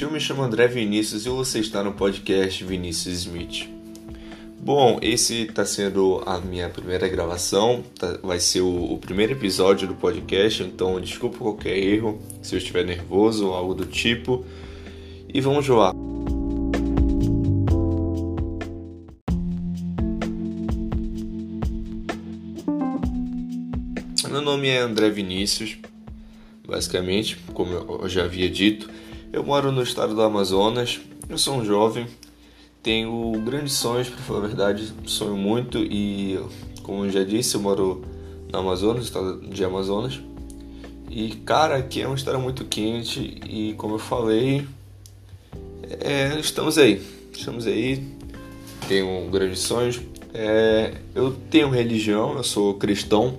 Eu me chamo André Vinícius e você está no podcast Vinícius Smith. Bom, esse está sendo a minha primeira gravação, tá, vai ser o, o, primeiro episódio do podcast, então desculpa qualquer erro, se eu estiver nervoso ou algo do tipo. E vamos jogar. Meu nome é André Vinícius, basicamente, como eu já havia dito. Eu moro no estado do Amazonas, eu sou um jovem, tenho grandes sonhos, para falar a verdade, sonho muito e, como já disse, eu moro no Amazonas, estado de Amazonas. E, cara, aqui é uma história muito quente e, como eu falei, é, estamos aí, estamos aí, tenho grandes sonhos. É, eu tenho religião, eu sou cristão,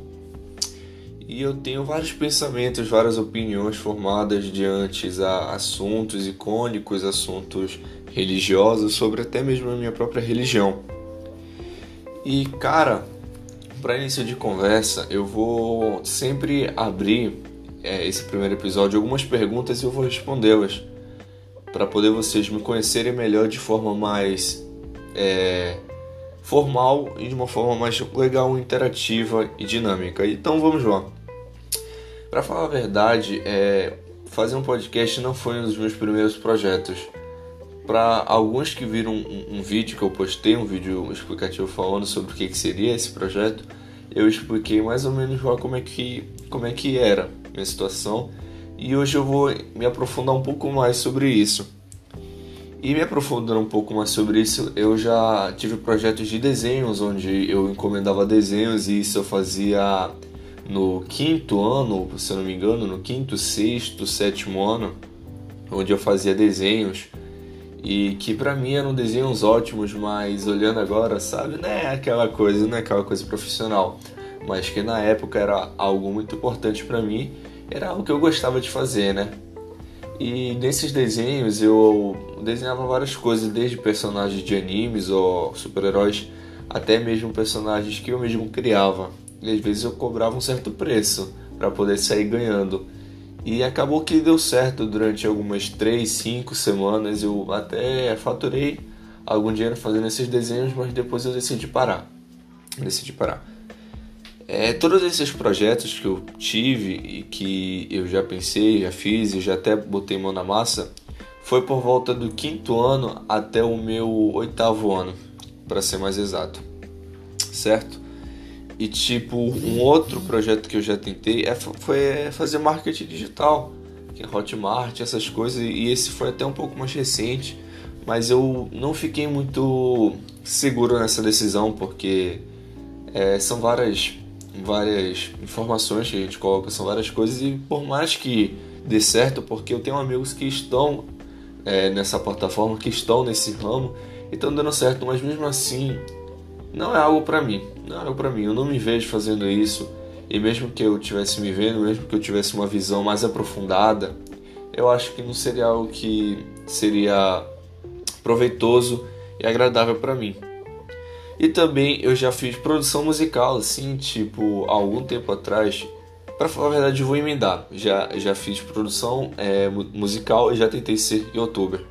e eu tenho vários pensamentos, várias opiniões formadas diante a assuntos icônicos, assuntos religiosos, sobre até mesmo a minha própria religião. E cara, para início de conversa, eu vou sempre abrir é, esse primeiro episódio algumas perguntas e eu vou respondê-las para poder vocês me conhecerem melhor de forma mais é, formal e de uma forma mais legal, interativa e dinâmica. Então vamos lá. Para falar a verdade, é, fazer um podcast não foi um dos meus primeiros projetos. Para alguns que viram um, um, vídeo que eu postei, um vídeo explicativo falando sobre o que, que seria esse projeto, eu expliquei mais ou menos como é que, como é que era minha situação e hoje eu vou me aprofundar um pouco mais sobre isso. E me aprofundando um pouco mais sobre isso, eu já tive projetos de desenhos onde eu encomendava desenhos e isso eu fazia no quinto ano, se eu não me engano, no quinto, sexto, sétimo ano, onde eu fazia desenhos e que para mim eram desenhos ótimos, mas olhando agora, sabe, não é aquela coisa, não é aquela coisa profissional, mas que na época era algo muito importante para mim, era algo que eu gostava de fazer, né? E nesses desenhos eu desenhava várias coisas, desde personagens de animes ou super-heróis, até mesmo personagens que eu mesmo criava e às vezes eu cobrava um certo preço para poder sair ganhando. E acabou que deu certo durante algumas 3, 5 semanas. Eu até faturei algum dinheiro fazendo esses desenhos, mas depois eu decidi parar. Decidi parar. É, todos esses projetos que eu tive e que eu já pensei, já fiz e já até botei mão na massa, foi por volta do quinto ano até o meu oitavo ano, para ser mais exato, certo? E tipo, um outro projeto que eu já tentei é, foi fazer marketing digital, que é Hotmart, essas coisas, e esse foi até um pouco mais recente, mas eu não fiquei muito seguro nessa decisão, porque é, são várias, várias informações que a gente coloca, são várias coisas, e por mais que dê certo, porque eu tenho amigos que estão é, nessa plataforma, que estão nesse ramo, e estão dando certo, mas mesmo assim não é algo para mim, não é algo para mim. Eu não me vejo fazendo isso. E mesmo que eu tivesse me vendo, mesmo que eu tivesse uma visão mais aprofundada, eu acho que não seria algo que seria proveitoso e agradável para mim. E também eu já fiz produção musical, assim, tipo, há algum tempo atrás. Para falar a verdade, eu vou emendar. Já, já fiz produção é, musical e já tentei ser youtuber.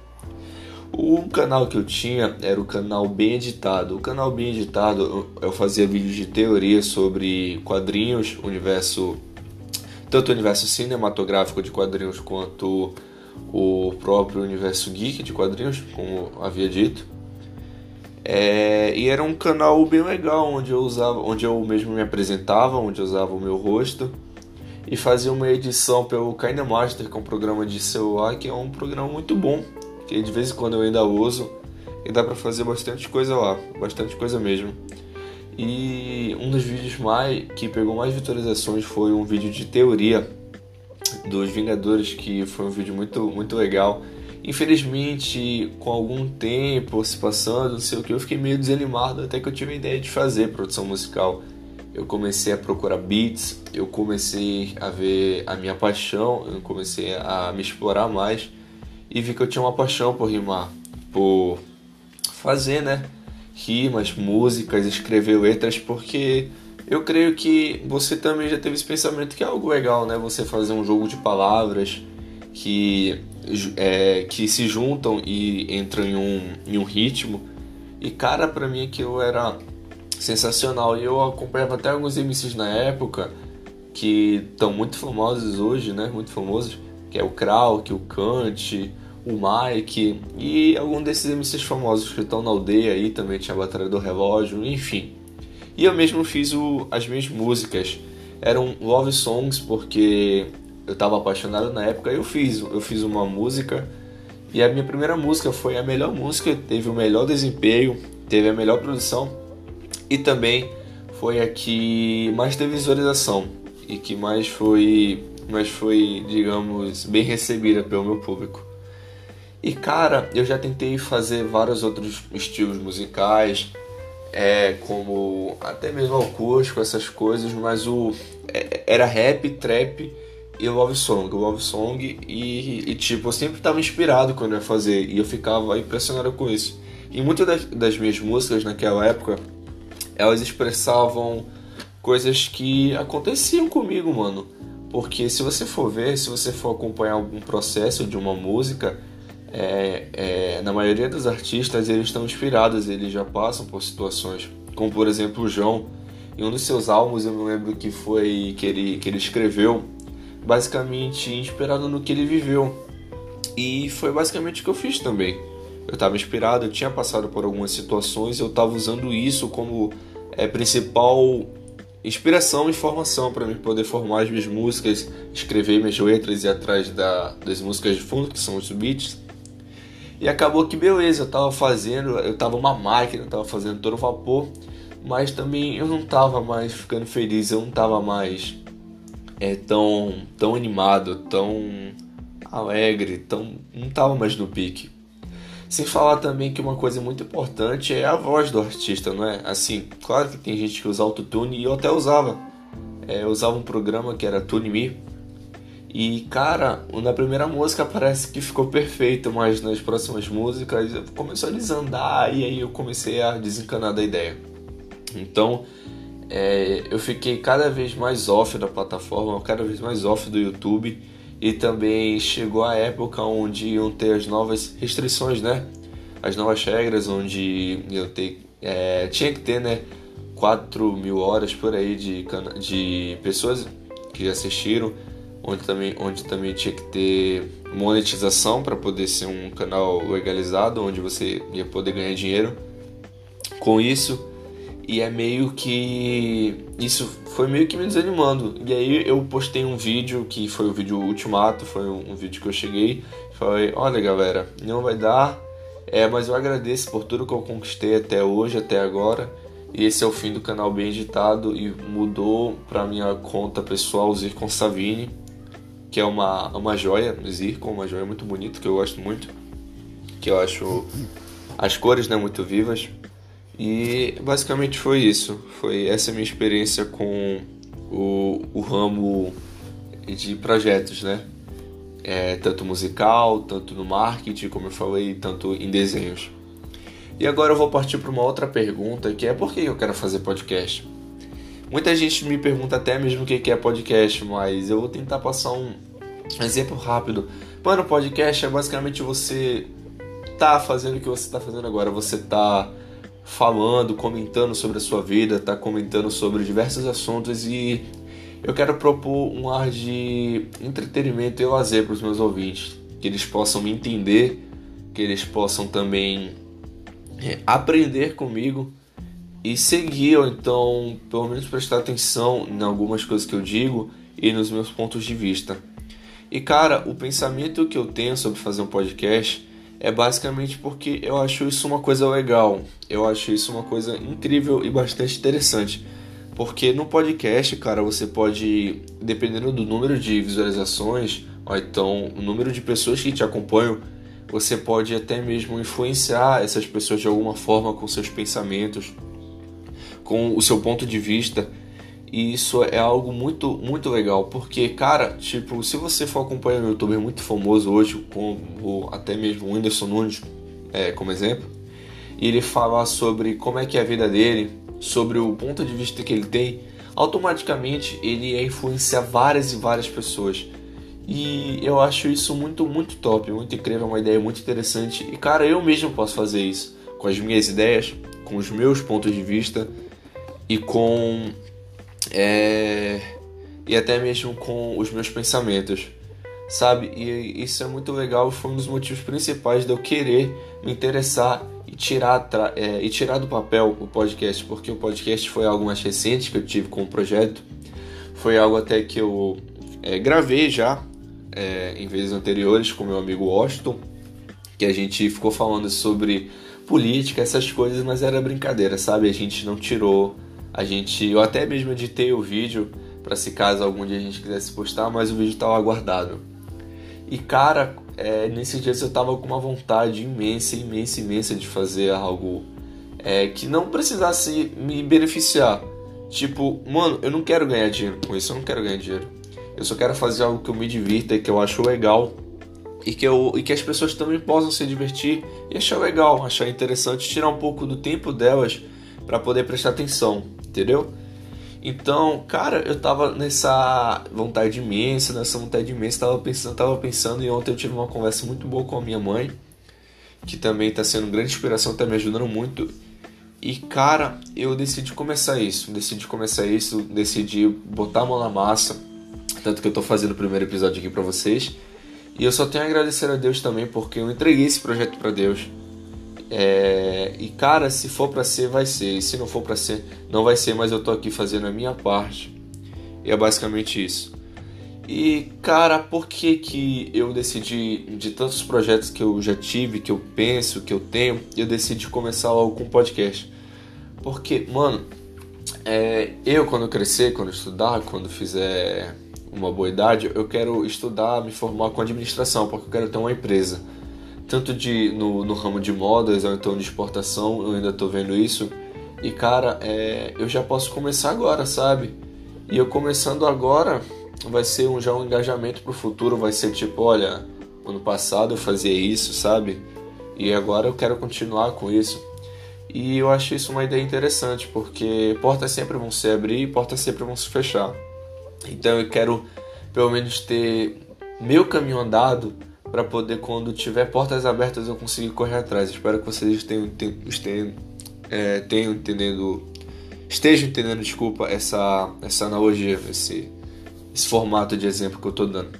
O canal que eu tinha era o canal Bem Editado. O canal Bem Editado eu fazia vídeos de teoria sobre quadrinhos, universo, tanto o universo cinematográfico de quadrinhos quanto o próprio universo geek de quadrinhos, como havia dito. É, e era um canal bem legal onde eu usava, onde eu mesmo me apresentava, onde eu usava o meu rosto e fazia uma edição pelo KineMaster, que é um programa de celular que é um programa muito bom que de vez em quando eu ainda uso e dá para fazer bastante coisa lá, bastante coisa mesmo. E um dos vídeos mais que pegou mais visualizações foi um vídeo de teoria dos Vingadores, que foi um vídeo muito muito legal. Infelizmente, com algum tempo se passando, não sei o que, eu fiquei meio desanimado até que eu tive a ideia de fazer produção musical. Eu comecei a procurar beats, eu comecei a ver a minha paixão, eu comecei a me explorar mais e vi que eu tinha uma paixão por rimar, por fazer, né? Rimas, músicas, escrever letras, porque eu creio que você também já teve esse pensamento que é algo legal, né? Você fazer um jogo de palavras que, é, que se juntam e entram em um, em um ritmo. E cara, pra mim aquilo era sensacional. E eu acompanhava até alguns MCs na época que estão muito famosos hoje, né? Muito famosos, que é o Krauk, o Kant, o Mike e algum desses MCs famosos que estão na aldeia aí, também tinha a Batalha do Relógio, enfim. E eu mesmo fiz o, as minhas músicas. Eram love songs porque eu estava apaixonado na época, eu fiz, eu fiz uma música e a minha primeira música foi a melhor música, teve o melhor desempenho, teve a melhor produção e também foi a que mais teve visualização e que mais foi, mais foi, digamos, bem recebida pelo meu público. E cara, eu já tentei fazer vários outros estilos musicais, é, como até mesmo acústico, essas coisas, mas o é, era rap, trap e love song, love song e, e tipo, eu sempre estava inspirado quando eu ia fazer e eu ficava impressionado com isso. E muitas das, das minhas músicas naquela época, elas expressavam coisas que aconteciam comigo, mano. Porque se você for ver, se você for acompanhar algum processo de uma música, é, é, na maioria dos artistas eles estão inspirados, eles já passam por situações, como por exemplo o João, em um dos seus álbuns eu me lembro que foi que ele, que ele escreveu, basicamente inspirado no que ele viveu. E foi basicamente o que eu fiz também. Eu estava inspirado, eu tinha passado por algumas situações, eu estava usando isso como é, principal inspiração e formação para mim poder formar as minhas músicas, escrever minhas letras e atrás da, das músicas de fundo, que são os beats. E acabou que beleza, eu tava fazendo, eu tava uma máquina, eu tava fazendo todo vapor, mas também eu não tava mais ficando feliz, eu não tava mais é, tão, tão animado, tão alegre, tão, não tava mais no pique. Sem falar também que uma coisa muito importante é a voz do artista, não é? Assim, claro que tem gente que usa autotune e eu até usava. É, eu usava um programa que era Tune Me, e cara, na primeira música parece que ficou perfeito, mas nas próximas músicas começou a desandar e aí eu comecei a desencanar da ideia. Então é, eu fiquei cada vez mais off da plataforma, cada vez mais off do YouTube e também chegou a época onde iam ter as novas restrições, né? As novas regras, onde eu ter, é, tinha que ter, né? 4 mil horas por aí de, de pessoas que assistiram onde também, onde também tinha que ter monetização para poder ser um canal legalizado, onde você ia poder ganhar dinheiro com isso. E é meio que. Isso foi meio que me desanimando. E aí eu postei um vídeo que foi o vídeo Ultimato, foi um, vídeo que eu cheguei. Falei: olha galera, não vai dar, é, mas eu agradeço por tudo que eu conquistei até hoje, até agora. E esse é o fim do canal bem editado e mudou para minha conta pessoal Zircon Savini que é uma, uma joia, Zircon, uma joia muito bonita, que eu gosto muito, que eu acho as cores né, muito vivas. E basicamente foi isso, foi essa minha experiência com o, o ramo de projetos, né? É, tanto musical, tanto no marketing, como eu falei, tanto em desenhos. E agora eu vou partir para uma outra pergunta, que é por que eu quero fazer podcast? Muita gente me pergunta até mesmo o que é podcast, mas eu vou tentar passar um exemplo rápido. Mano, podcast é basicamente você tá fazendo o que você tá fazendo agora. Você tá falando, comentando sobre a sua vida, tá comentando sobre diversos assuntos e eu quero propor um ar de entretenimento e lazer para os meus ouvintes, que eles possam me entender, que eles possam também é, aprender comigo e seguir, ou então pelo menos prestar atenção em algumas coisas que eu digo e nos meus pontos de vista. E cara, o pensamento que eu tenho sobre fazer um podcast é basicamente porque eu acho isso uma coisa legal, eu acho isso uma coisa incrível e bastante interessante. Porque no podcast, cara, você pode, dependendo do número de visualizações, ou então o número de pessoas que te acompanham, você pode até mesmo influenciar essas pessoas de alguma forma com seus pensamentos, com o seu ponto de vista. E isso é algo muito, muito legal, porque, cara, tipo, se você for acompanhar um youtuber muito famoso hoje, como até mesmo o Whindersson Nunes, é, como exemplo, e ele falar sobre como é que é a vida dele, sobre o ponto de vista que ele tem, automaticamente ele ia influenciar várias e várias pessoas. E eu acho isso muito, muito top, muito incrível, uma ideia muito interessante. E cara, eu mesmo posso fazer isso com as minhas ideias, com os meus pontos de vista e com. É, e até mesmo com os meus pensamentos, sabe? E isso é muito legal, foi um dos motivos principais de eu querer me interessar e tirar, é, e tirar do papel o podcast, porque o podcast foi algo mais recente que eu tive com o projeto, foi algo até que eu é, gravei já é, em vezes anteriores com meu amigo Washington, que a gente ficou falando sobre política, essas coisas, mas era brincadeira, sabe? A gente não tirou, a gente, eu até mesmo editei o vídeo para se caso algum dia a gente quisesse postar, mas o vídeo estava guardado. E cara, é, dias eu tava com uma vontade imensa, imensa, imensa de fazer algo é, que não precisasse me beneficiar. Tipo, mano, eu não quero ganhar dinheiro com isso, eu não quero ganhar dinheiro. Eu só quero fazer algo que eu me divirta que eu acho legal e que, eu, e que as pessoas também possam se divertir e achar legal, achar interessante, tirar um pouco do tempo delas para poder prestar atenção, entendeu? Então, cara, eu tava nessa vontade imensa, nessa vontade imensa, tava pensando, tava pensando e ontem eu tive uma conversa muito boa com a minha mãe, que também tá sendo grande inspiração, tá me ajudando muito. E cara, eu decidi começar isso, decidi começar isso, decidi botar a mão na massa tanto que eu tô fazendo o primeiro episódio aqui para vocês. E eu só tenho a agradecer a Deus também porque eu entreguei esse projeto para Deus. É... E cara, se for para ser, vai ser. E se não for para ser, não vai ser, mas eu tô aqui fazendo a minha parte. E é basicamente isso. E cara, por que que eu decidi, de tantos projetos que eu já tive, que eu penso, que eu tenho, eu decidi começar logo com podcast? Porque, mano, é, eu quando crescer, quando estudar, quando fizer uma boa idade, eu quero estudar, me formar com administração, porque eu quero ter uma empresa. Tanto de no, no ramo de modas ou então de exportação, eu ainda estou vendo isso. E cara, é, eu já posso começar agora, sabe? E eu começando agora vai ser um, já um engajamento para o futuro, vai ser tipo, olha, ano passado eu fazia isso, sabe? E agora eu quero continuar com isso. E eu acho isso uma ideia interessante, porque portas sempre vão se abrir e portas sempre vão se fechar. Então eu quero pelo menos ter meu caminho andado para poder quando tiver portas abertas eu conseguir correr atrás. Espero que vocês tenham, tenham, é, tenham estejam entendendo, desculpa, essa, essa analogia, esse, esse formato de exemplo que eu tô dando.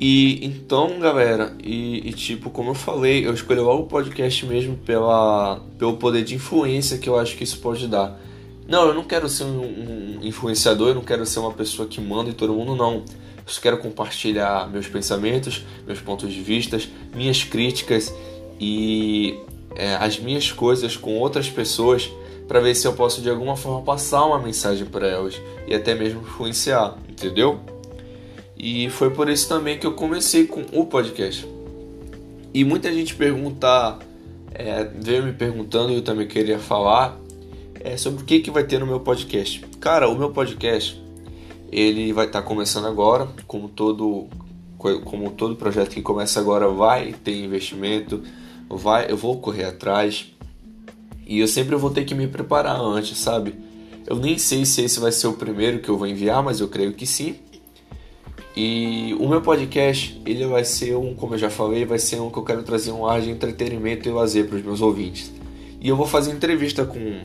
E então, galera, e, e, tipo, como eu falei, eu escolhi logo o podcast mesmo pela, pelo poder de influência que eu acho que isso pode dar. Não, eu não quero ser um, um influenciador, eu não quero ser uma pessoa que manda em todo mundo, não. Só quero compartilhar meus pensamentos, meus pontos de vista, minhas críticas e é, as minhas coisas com outras pessoas para ver se eu posso de alguma forma passar uma mensagem para elas e até mesmo influenciar, entendeu? E foi por isso também que eu comecei com o podcast. E muita gente pergunta, é, veio me perguntando e eu também queria falar é sobre o que, que vai ter no meu podcast. Cara, o meu podcast ele vai estar tá começando agora, como todo como todo projeto que começa agora vai ter investimento, vai eu vou correr atrás e eu sempre vou ter que me preparar antes, sabe? Eu nem sei se esse vai ser o primeiro que eu vou enviar, mas eu creio que sim. E o meu podcast, ele vai ser um, como eu já falei, vai ser um que eu quero trazer um ar de entretenimento e lazer para os meus ouvintes. E eu vou fazer entrevista com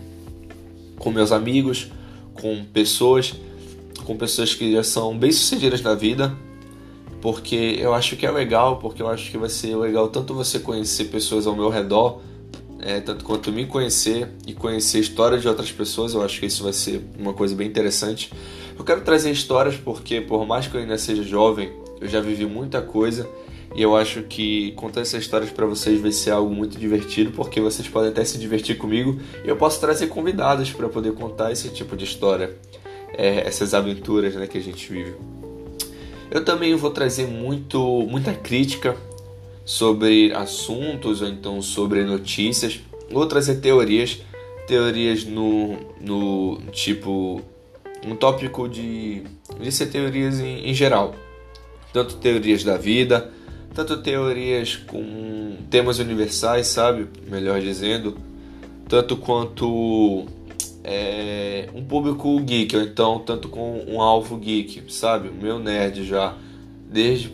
com meus amigos, com pessoas, com pessoas que já são bem sucedidas na vida, porque eu acho que é legal, porque eu acho que vai ser legal tanto você conhecer pessoas ao meu redor, é, tanto quanto me conhecer e conhecer a história de outras pessoas, eu acho que isso vai ser uma coisa bem interessante. Eu quero trazer histórias porque, por mais que eu ainda seja jovem, eu já vivi muita coisa e eu acho que contar essas histórias para vocês vai ser algo muito divertido, porque vocês podem até se divertir comigo e eu posso trazer convidados para poder contar esse tipo de história, é, essas aventuras né, que a gente vive. Eu também vou trazer muito, muita crítica sobre assuntos ou então sobre notícias. Vou trazer teorias, teorias no, no tipo um tópico de, de ser teorias em, em geral, tanto teorias da vida tanto teorias com temas universais, sabe? Melhor dizendo, tanto quanto é, um público geek, ou então tanto com um alvo geek, sabe? Meu nerd já Desde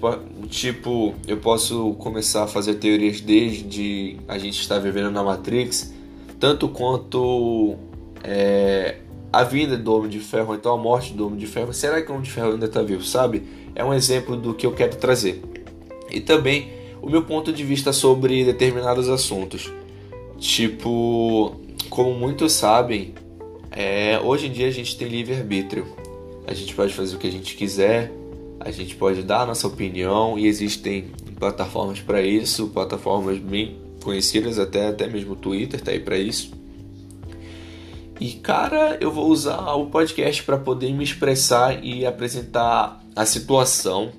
tipo, eu posso começar a fazer teorias desde a gente estar vivendo na Matrix, tanto quanto é, a vida do Homem de Ferro, então a morte do Homem de Ferro. Será que o Homem de Ferro ainda está vivo, sabe? É um exemplo do que eu quero trazer. E também o meu ponto de vista sobre determinados assuntos. Tipo, como muitos sabem, é, hoje em dia a gente tem livre-arbítrio. A gente pode fazer o que a gente quiser, a gente pode dar a nossa opinião e existem plataformas para isso, plataformas bem conhecidas, até, até mesmo o Twitter tá aí para isso. E cara, eu vou usar o podcast para poder me expressar e apresentar a situação,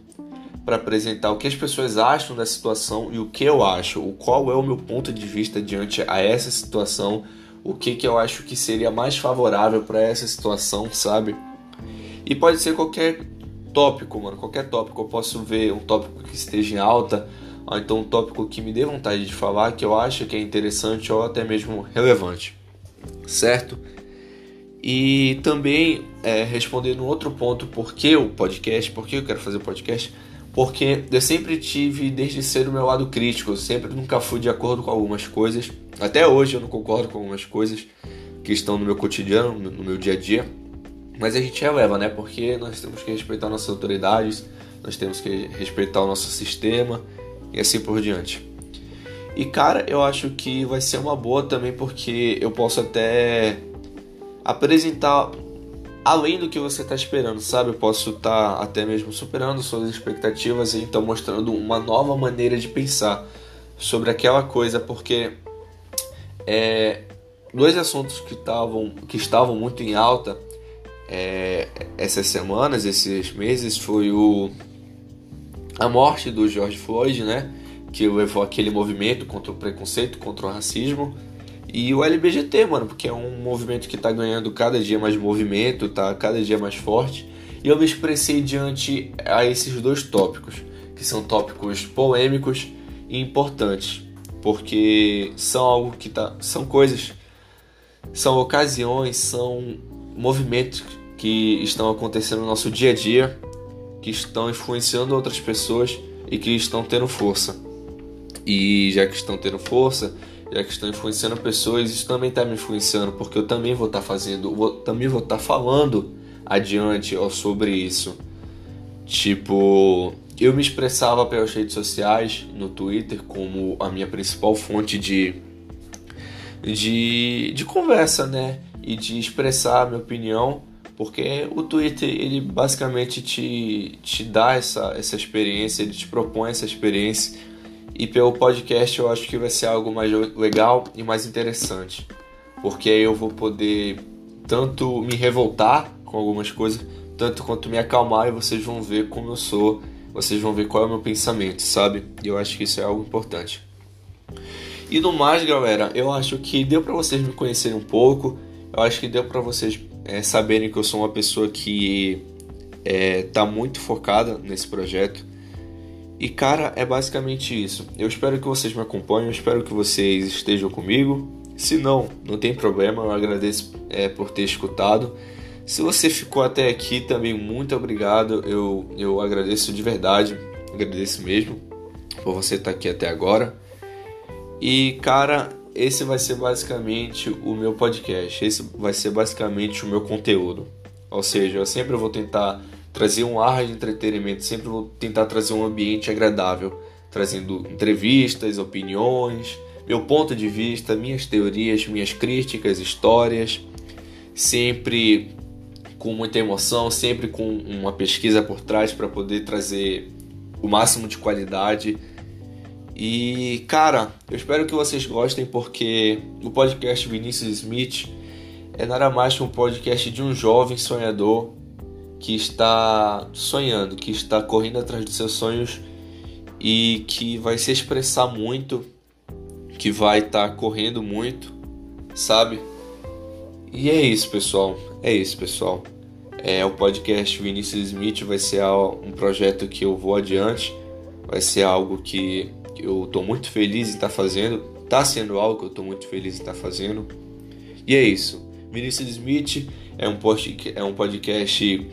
para apresentar o que as pessoas acham da situação e o que eu acho, o qual é o meu ponto de vista diante a essa situação, o que que eu acho que seria mais favorável para essa situação, sabe? E pode ser qualquer tópico, mano, qualquer tópico. Eu posso ver um tópico que esteja em alta, ou então um tópico que me dê vontade de falar, que eu acho que é interessante ou até mesmo relevante, certo? E também é, respondendo outro ponto, por que o podcast, por que eu quero fazer o podcast, porque eu sempre tive desde cedo o meu lado crítico, eu sempre nunca fui de acordo com algumas coisas, até hoje eu não concordo com algumas coisas que estão no meu cotidiano, no meu dia a dia, mas a gente releva, né? Porque nós temos que respeitar nossas autoridades, nós temos que respeitar o nosso sistema e assim por diante. E cara, eu acho que vai ser uma boa também porque eu posso até apresentar além do que você está esperando, sabe? Eu posso estar tá até mesmo superando suas expectativas e então mostrando uma nova maneira de pensar sobre aquela coisa, porque é, dois assuntos que estavam que estavam muito em alta é, essas semanas, esses meses, foi o a morte do George Floyd, né? Que levou aquele movimento contra o preconceito, contra o racismo. E o LBGT, mano, porque é um movimento que tá ganhando cada dia mais movimento, tá cada dia mais forte. E eu me expressei diante a esses dois tópicos, que são tópicos polêmicos e importantes, porque são algo que tá, são coisas, são ocasiões, são movimentos que estão acontecendo no nosso dia a dia, que estão influenciando outras pessoas e que estão tendo força. E já que estão tendo força, já que estão influenciando pessoas, isso também está me influenciando, porque eu também vou estar tá fazendo, vou, também vou estar tá falando adiante ó, sobre isso. Tipo, eu me expressava pelas redes sociais, no Twitter, como a minha principal fonte de, de, de conversa, né? E de expressar a minha opinião porque o Twitter ele basicamente te, te dá essa, essa experiência, ele te propõe essa experiência e pelo podcast eu acho que vai ser algo mais legal e mais interessante, porque aí eu vou poder tanto me revoltar com algumas coisas, tanto quanto me acalmar e vocês vão ver como eu sou, vocês vão ver qual é o meu pensamento, sabe? E eu acho que isso é algo importante. E no mais, galera, eu acho que deu para vocês me conhecerem um pouco, eu acho que deu para vocês é, saberem que eu sou uma pessoa que é, tá muito focada nesse projeto. E cara, é basicamente isso. Eu espero que vocês me acompanhem, eu espero que vocês estejam comigo. Se não, não tem problema, eu agradeço é, por ter escutado. Se você ficou até aqui também, muito obrigado. Eu, eu agradeço de verdade, agradeço mesmo por você estar aqui até agora. E cara, esse vai ser basicamente o meu podcast, esse vai ser basicamente o meu conteúdo. Ou seja, eu sempre vou tentar trazer um ar de entretenimento, sempre vou tentar trazer um ambiente agradável, trazendo entrevistas, opiniões, meu ponto de vista, minhas teorias, minhas críticas, histórias, sempre com muita emoção, sempre com uma pesquisa por trás para poder trazer o máximo de qualidade. E, cara, eu espero que vocês gostem porque o podcast Vinícius Smith é nada mais que um podcast de um jovem sonhador que está sonhando, que está correndo atrás dos seus sonhos e que vai se expressar muito, que vai estar correndo muito, sabe? E é isso, pessoal. É isso, pessoal. É o podcast Vinícius Smith vai ser um projeto que eu vou adiante, vai ser algo que eu estou muito feliz em estar tá fazendo, está sendo algo que eu estou muito feliz em estar tá fazendo. E é isso. Vinícius Smith é um, é um podcast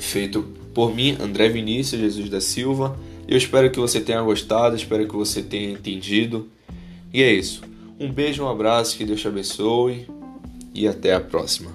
feito Por mim, André Vinícius Jesus da Silva. Eu espero que você tenha gostado, espero que você tenha entendido. E é isso. Um beijo, um abraço, que Deus te abençoe e até a próxima.